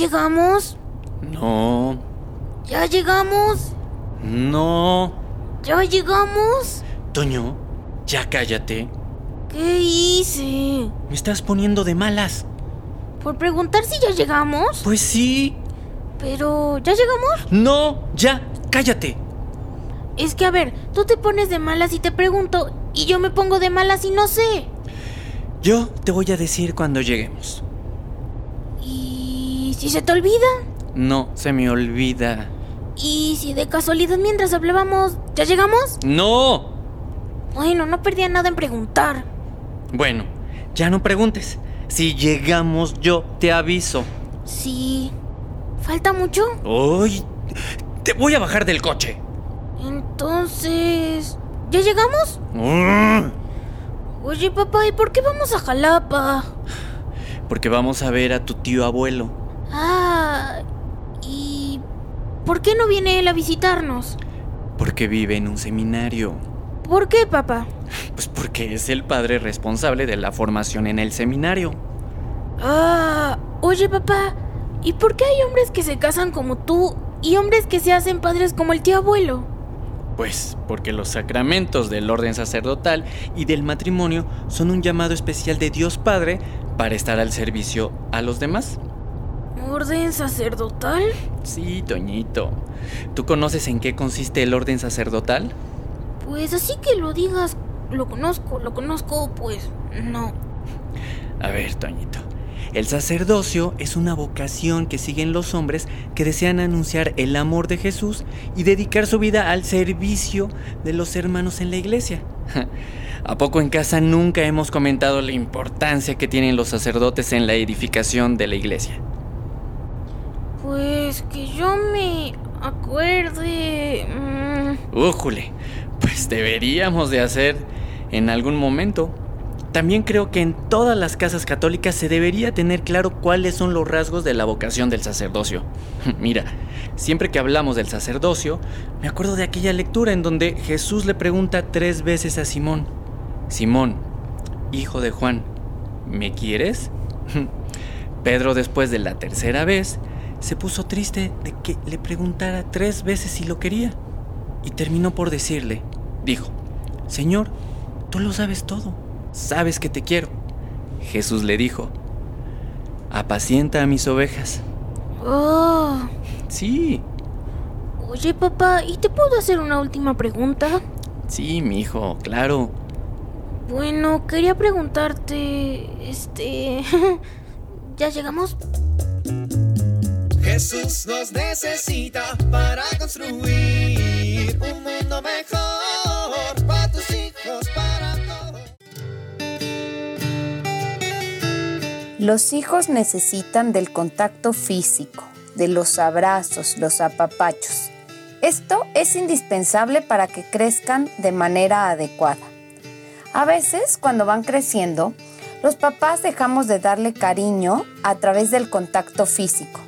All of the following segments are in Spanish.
Llegamos? No, ¿Ya llegamos? no. ¿Ya llegamos? Toño, ya cállate. ¿Qué hice? Me estás poniendo de malas. ¿Por preguntar si ya llegamos? Pues sí. Pero, ¿ya llegamos? No, ya, cállate. Es que, a ver, tú te pones de malas y te pregunto, y yo me pongo de malas y no sé. Yo te voy a decir cuando lleguemos. ¿Y si se te olvida? No, se me olvida. ¿Y si de casualidad mientras hablábamos, ya llegamos? No. Bueno, no perdía nada en preguntar. Bueno, ya no preguntes. Si llegamos, yo te aviso. Sí. ¿Falta mucho? ¡Uy! Te voy a bajar del coche. Entonces... ¿Ya llegamos? Mm, Oye, papá, ¿y por qué vamos a Jalapa? Porque vamos a ver a tu tío abuelo. Ah... ¿Y por qué no viene él a visitarnos? Porque vive en un seminario. ¿Por qué, papá? Pues porque es el padre responsable de la formación en el seminario. Ah... Oye, papá, ¿y por qué hay hombres que se casan como tú y hombres que se hacen padres como el tío abuelo? Pues porque los sacramentos del orden sacerdotal y del matrimonio son un llamado especial de Dios Padre para estar al servicio a los demás. ¿Orden sacerdotal? Sí, Toñito. ¿Tú conoces en qué consiste el orden sacerdotal? Pues así que lo digas, lo conozco, lo conozco, pues no. A ver, Toñito. El sacerdocio es una vocación que siguen los hombres que desean anunciar el amor de Jesús y dedicar su vida al servicio de los hermanos en la iglesia. ¿A poco en casa nunca hemos comentado la importancia que tienen los sacerdotes en la edificación de la iglesia? Pues que yo me acuerde... mm, pues deberíamos de hacer en algún momento. También creo que en todas las casas católicas se debería tener claro cuáles son los rasgos de la vocación del sacerdocio. Mira, siempre que hablamos del sacerdocio, me acuerdo de aquella lectura en donde Jesús le pregunta tres veces a Simón, Simón, hijo de Juan, ¿me quieres? Pedro después de la tercera vez se puso triste de que le preguntara tres veces si lo quería y terminó por decirle, dijo, Señor, tú lo sabes todo, sabes que te quiero. Jesús le dijo, apacienta a mis ovejas. Oh. Sí, Oye, papá, ¿y te puedo hacer una última pregunta? sí, mi hijo, claro. Bueno, quería preguntarte... Este... ¿Ya llegamos? Jesús nos necesita para construir un mundo mejor para tus hijos, para todos. Los hijos necesitan del contacto físico, de los abrazos, los apapachos. Esto es indispensable para que crezcan de manera adecuada. A veces, cuando van creciendo, los papás dejamos de darle cariño a través del contacto físico.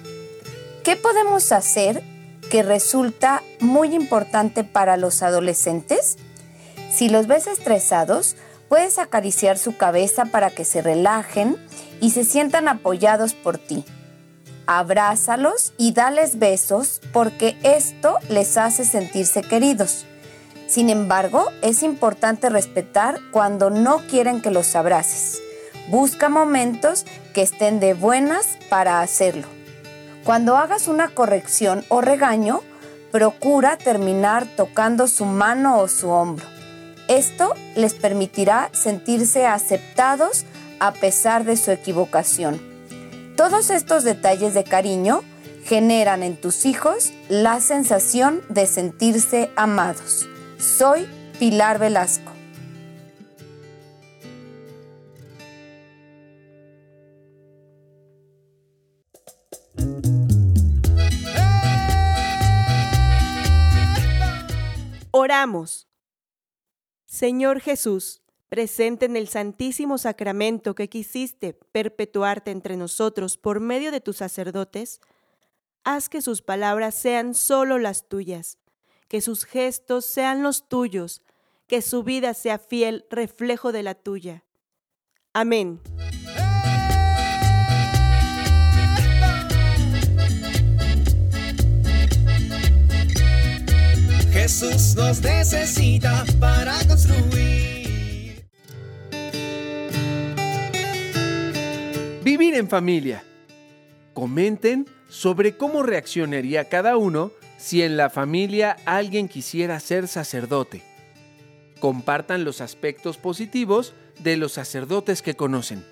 ¿Qué podemos hacer que resulta muy importante para los adolescentes? Si los ves estresados, puedes acariciar su cabeza para que se relajen y se sientan apoyados por ti. Abrázalos y dales besos porque esto les hace sentirse queridos. Sin embargo, es importante respetar cuando no quieren que los abraces, Busca momentos que estén de buenas para hacerlo. Cuando hagas una corrección o regaño, procura terminar tocando su mano o su hombro. Esto les permitirá sentirse aceptados a pesar de su equivocación. Todos estos detalles de cariño generan en tus hijos la sensación de sentirse amados. Soy Pilar Velasco. Oramos. Señor Jesús, presente en el Santísimo Sacramento que quisiste perpetuarte entre nosotros por medio de tus sacerdotes, haz que sus palabras sean solo las tuyas, que sus gestos sean los tuyos, que su vida sea fiel reflejo de la tuya. Amén. Jesús nos necesita para construir. Vivir en familia. Comenten sobre cómo reaccionaría cada uno si en la familia alguien quisiera ser sacerdote. Compartan los aspectos positivos de los sacerdotes que conocen.